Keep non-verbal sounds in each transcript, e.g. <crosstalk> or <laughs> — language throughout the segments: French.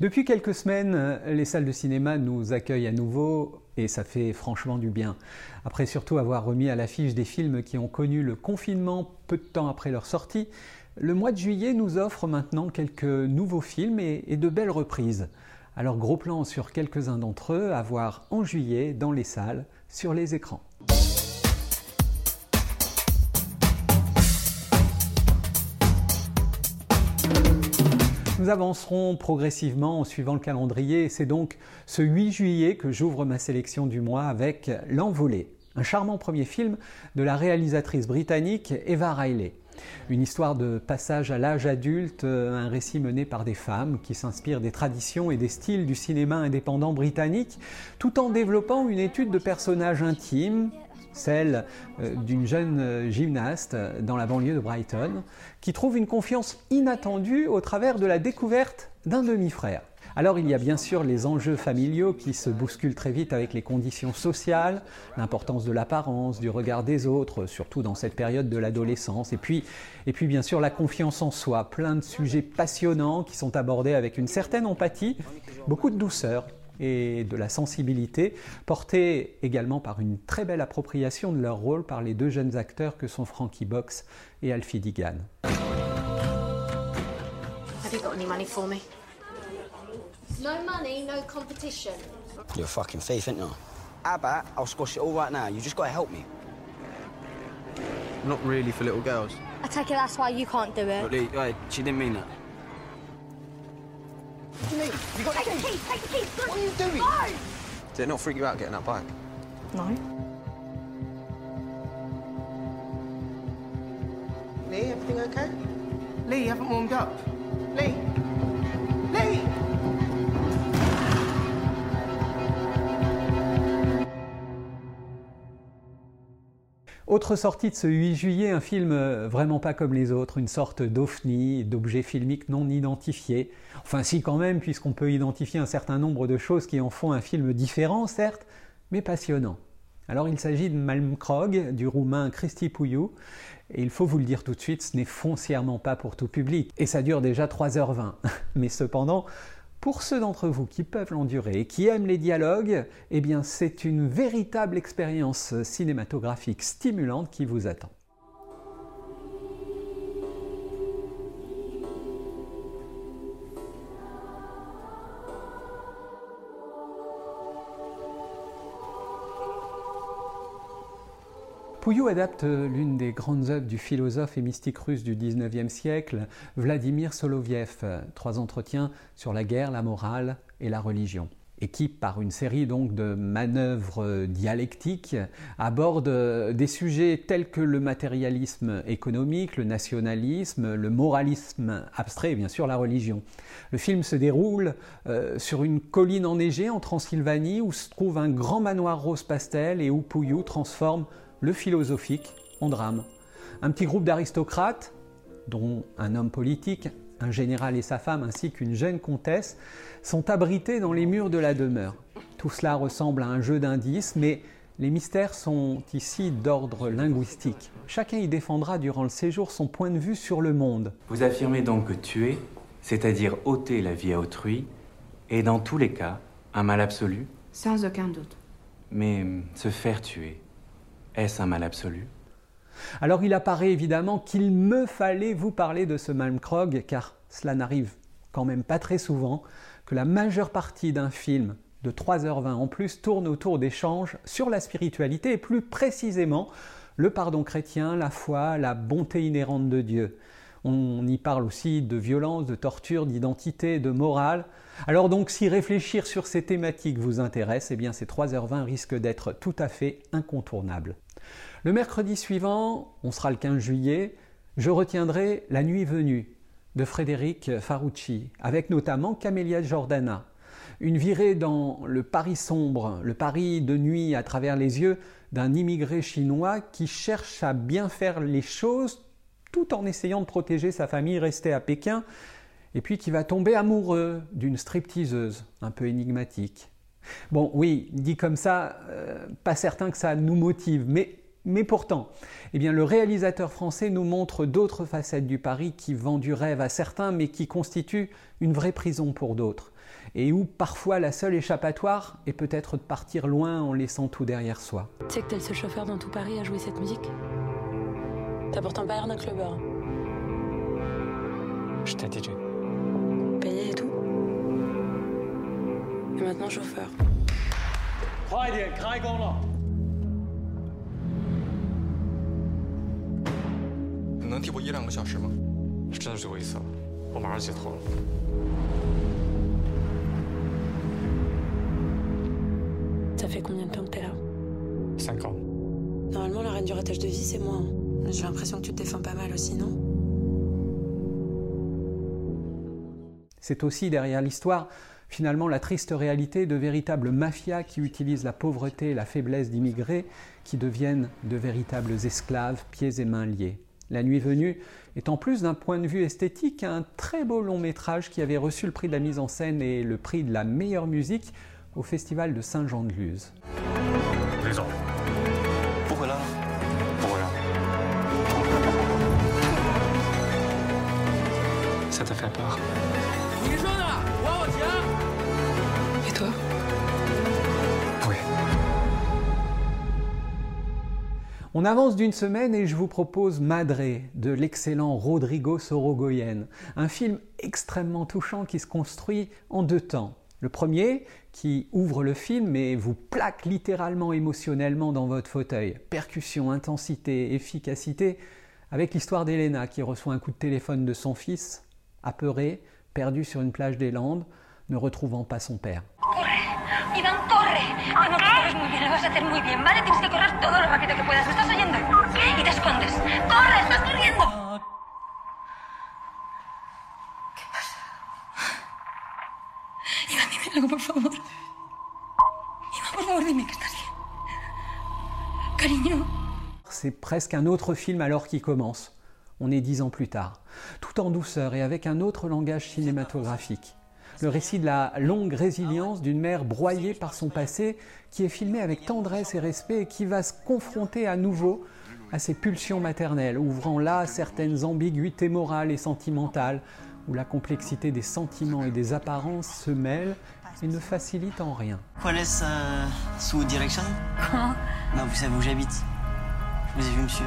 Depuis quelques semaines, les salles de cinéma nous accueillent à nouveau et ça fait franchement du bien. Après surtout avoir remis à l'affiche des films qui ont connu le confinement peu de temps après leur sortie, le mois de juillet nous offre maintenant quelques nouveaux films et, de belles reprises. Alors gros plan sur quelques-uns d'entre eux à voir en juillet dans les salles, sur les écrans. Nous avancerons progressivement en suivant le calendrier c'est donc ce 8 juillet que j'ouvre ma sélection du mois avec L'Envolée, un charmant premier film de la réalisatrice britannique Eva Riley. Une histoire de passage à l'âge adulte, un récit mené par des femmes qui s'inspirent des traditions et des styles du cinéma indépendant britannique, tout en développant une étude de personnages intimes, celle euh, d'une jeune euh, gymnaste dans la banlieue de Brighton, qui trouve une confiance inattendue au travers de la découverte d'un demi-frère. Alors il y a bien sûr les enjeux familiaux qui se bousculent très vite avec les conditions sociales, l'importance de l'apparence, du regard des autres, surtout dans cette période de l'adolescence, et puis, et puis bien sûr la confiance en soi, plein de sujets passionnants qui sont abordés avec une certaine empathie, beaucoup de douceur et de la sensibilité, portés également par une très belle appropriation de leur rôle par les deux jeunes acteurs que sont Frankie Box et Alfie Digan. Have you got any money for me? No money, no competition. You're a fucking thief, ain't you? How about I'll squash it all right now? You just gotta help me. Not really for little girls. I take it that's why you can't do it. But, hey, she didn't mean that. What do you mean? You got take the keys, take the keys. What are you doing? No! Did it not freak you out getting that bike? No. Lee, everything okay? Lee, you haven't warmed up. Lee! Lee! Autre sortie de ce 8 juillet, un film euh, vraiment pas comme les autres, une sorte d'ovni, d'objet filmique non identifié. Enfin si quand même, puisqu'on peut identifier un certain nombre de choses qui en font un film différent, certes, mais passionnant. Alors il s'agit de Malmkrog, du roumain Cristi Pouillou, et il faut vous le dire tout de suite, ce n'est foncièrement pas pour tout public, et ça dure déjà 3h20. <laughs> Mais cependant, pour ceux d'entre vous qui peuvent l'endurer et qui aiment les dialogues, eh bien c'est une véritable expérience cinématographique stimulante qui vous attend. Pouillou adapte l'une des grandes œuvres du philosophe et mystique russe du XIXe siècle, Vladimir Soloviev, trois entretiens sur la guerre, la morale et la religion et qui, par une série donc de manœuvres dialectiques, aborde des sujets tels que le matérialisme économique, le nationalisme, le moralisme abstrait et bien sûr la religion. Le film se déroule euh, sur une colline enneigée en Transylvanie où se trouve un grand manoir rose pastel et où Pouillou transforme le philosophique en drame. Un petit groupe d'aristocrates, dont un homme politique, un général et sa femme, ainsi qu'une jeune comtesse, sont abrités dans les murs de la demeure. Tout cela ressemble à un jeu d'indices, mais les mystères sont ici d'ordre linguistique. Chacun y défendra durant le séjour son point de vue sur le monde. Vous affirmez donc que tuer, c'est-à-dire ôter la vie à autrui, est dans tous les cas un mal absolu Sans aucun doute. Mais se faire tuer, est-ce un mal absolu? Alors il apparaît évidemment qu'il me fallait vous parler de ce Malmkrog, car cela n'arrive quand même pas très souvent, que la majeure partie d'un film de 3h20 en plus tourne autour d'échanges sur la spiritualité et plus précisément le pardon chrétien, la foi, la bonté inhérente de Dieu. On y parle aussi de violence, de torture, d'identité, de morale. Alors donc si réfléchir sur ces thématiques vous intéresse, eh bien ces 3h20 risquent d'être tout à fait incontournables. Le mercredi suivant, on sera le 15 juillet, je retiendrai La nuit venue de Frédéric Farucci, avec notamment Camélia Jordana. Une virée dans le Paris sombre, le Paris de nuit à travers les yeux d'un immigré chinois qui cherche à bien faire les choses tout en essayant de protéger sa famille restée à Pékin, et puis qui va tomber amoureux d'une stripteaseuse un peu énigmatique. Bon, oui, dit comme ça, euh, pas certain que ça nous motive, mais Mais pourtant, eh bien, le réalisateur français nous montre d'autres facettes du Paris qui vend du rêve à certains, mais qui constituent une vraie prison pour d'autres. Et où parfois la seule échappatoire est peut-être de partir loin en laissant tout derrière soi. Tu sais que t'es le seul chauffeur dans tout Paris à jouer cette musique? T'as pourtant pas l'air d'un clubbeur. J'étais DJ. Payé et maintenant chauffeur. Ça fait combien de temps que t'es là? 5 ans. Normalement, la reine du ratage de vie, c'est moi. Hein. J'ai l'impression que tu te défends pas mal aussi, non? C'est aussi derrière l'histoire finalement la triste réalité de véritables mafias qui utilisent la pauvreté et la faiblesse d'immigrés qui deviennent de véritables esclaves, pieds et mains liés. La nuit venue est en plus d'un point de vue esthétique un très beau long métrage qui avait reçu le prix de la mise en scène et le prix de la meilleure musique au festival de Saint-Jean-de-Luz. Ça t'a fait. On avance d'une semaine et je vous propose Madre de l'excellent Rodrigo Sorogoyen, un film extrêmement touchant qui se construit en deux temps. Le premier, qui ouvre le film et vous plaque littéralement émotionnellement dans votre fauteuil. Percussion, intensité, efficacité, avec l'histoire d'Elena qui reçoit un coup de téléphone de son fils, apeuré, perdu sur une plage des Landes, ne retrouvant pas son père. Corre, vas a hacer muy bien, ¿vale? Tienes que correr todo lo rápido que puedas. ¿Me estás oyendo? Y te escondes. ¡Corre! ¡Estás corriendo! ¿Qué? Iván, dime algo, por favor. Iván, por favor, dime que estás bien. Cariño. C'est presque un autre film alors qui commence. On est dix ans plus tard, tout en douceur et avec un autre langage cinématographique. Le récit de la longue résilience d'une mère broyée par son passé, qui est filmé avec tendresse et respect et qui va se confronter à nouveau à ses pulsions maternelles, ouvrant là certaines ambiguïtés morales et sentimentales, où la complexité des sentiments et des apparences se mêlent et ne facilite en rien. ¿Cuál es euh, su direction? Non, vous savez où j'habite. Je vous ai vu, monsieur.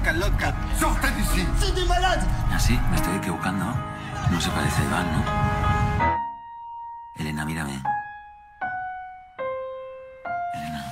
Loca, loca. ¡Sortez d'ici C'est des malades ¿Ah, sí? Me estoy equivocando. No se parece a Iván, ¿no? Elena, mírame. Elena.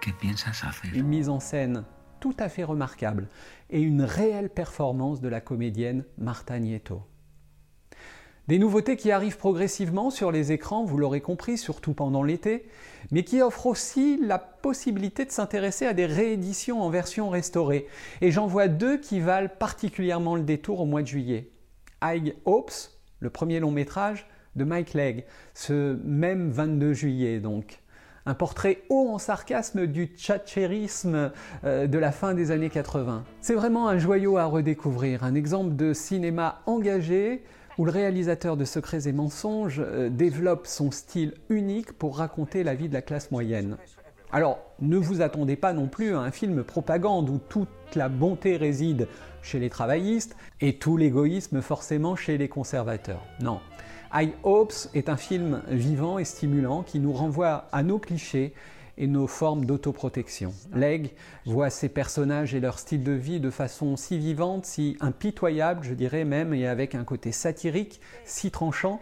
¿Qué piensas hacer? Une mise en scène tout à fait remarquable et une réelle performance de la comédienne Marta Nieto. Des nouveautés qui arrivent progressivement sur les écrans, vous l'aurez compris, surtout pendant l'été, mais qui offrent aussi la possibilité de s'intéresser à des rééditions en version restaurée. Et j'en vois deux qui valent particulièrement le détour au mois de juillet. High Hopes, le premier long métrage de Mike Legg, ce même 22 juillet donc. Un portrait haut en sarcasme du tchatchérisme euh, de la fin des années 80. C'est vraiment un joyau à redécouvrir, un exemple de cinéma engagé où le réalisateur de Secrets et Mensonges euh, développe son style unique pour raconter la vie de la classe moyenne. Alors, ne vous attendez pas non plus à un film propagande où toute la bonté réside chez les travaillistes et tout l'égoïsme forcément chez les conservateurs. Non. High Hopes est un film vivant et stimulant qui nous renvoie à nos clichés et nos formes d'autoprotection. Legg voit ces personnages et leur style de vie de façon si vivante, si impitoyable, je dirais même, et avec un côté satirique si tranchant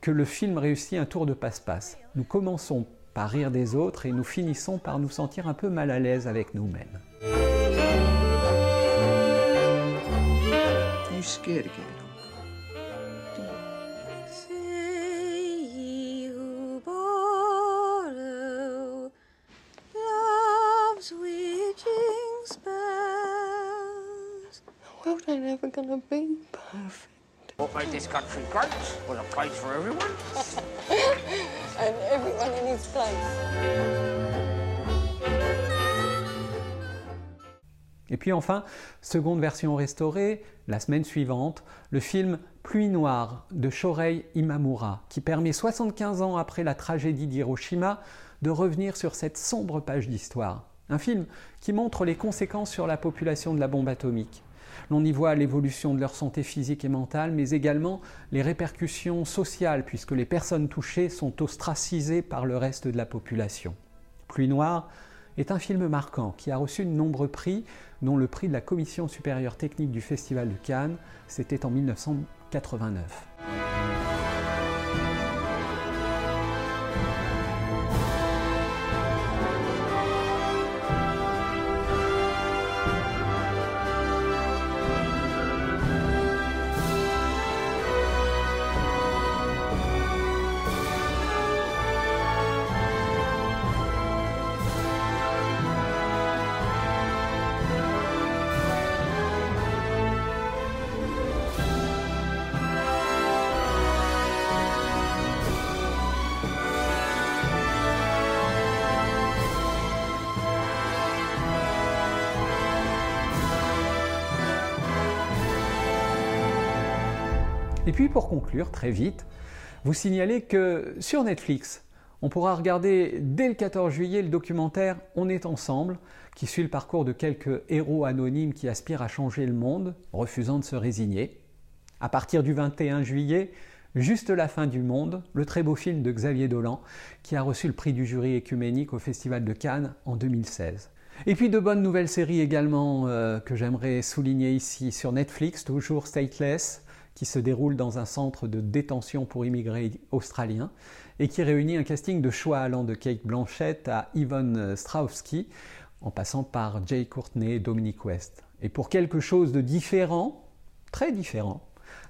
que le film réussit un tour de passe-passe. Nous commençons par rire des autres et nous finissons par nous sentir un peu mal à l'aise avec nous-mêmes. Gonna be perfect. What made this country great? Was a place for everyone? <laughs> And everyone in his place. Et puis enfin, seconde version restaurée, la semaine suivante, le film Pluie noire de Shorei Imamura, qui permet 75 ans après la tragédie d'Hiroshima de revenir sur cette sombre page d'histoire. Un film qui montre les conséquences sur la population de la bombe atomique. L'on y voit l'évolution de leur santé physique et mentale, mais également les répercussions sociales, puisque les personnes touchées sont ostracisées par le reste de la population. Pluie noire est un film marquant qui a reçu de nombreux prix, dont le prix de la Commission supérieure technique du Festival de Cannes, c'était en 1989. Puis pour conclure, très vite, vous signalez que sur Netflix, on pourra regarder dès le 14 juillet le documentaire On est ensemble, qui suit le parcours de quelques héros anonymes qui aspirent à changer le monde, refusant de se résigner. À partir du 21 juillet, Juste la fin du monde, le très beau film de Xavier Dolan, qui a reçu le prix du jury écuménique au Festival de Cannes en 2016. Et puis de bonnes nouvelles séries également euh, que j'aimerais souligner ici sur Netflix, toujours Stateless, qui se déroule dans un centre de détention pour immigrés australiens et qui réunit un casting de choix allant de Kate Blanchett à Yvonne Strahovski, en passant par Jay Courtney et Dominic West. Et pour quelque chose de différent, très différent,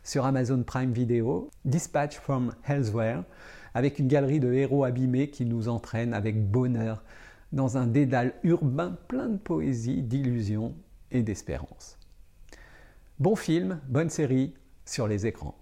sur Amazon Prime Video, Dispatch from Elsewhere, avec une galerie de héros abîmés qui nous entraîne avec bonheur dans un dédale urbain plein de poésie, d'illusions et d'espérance. Bon film, bonne série sur les écrans.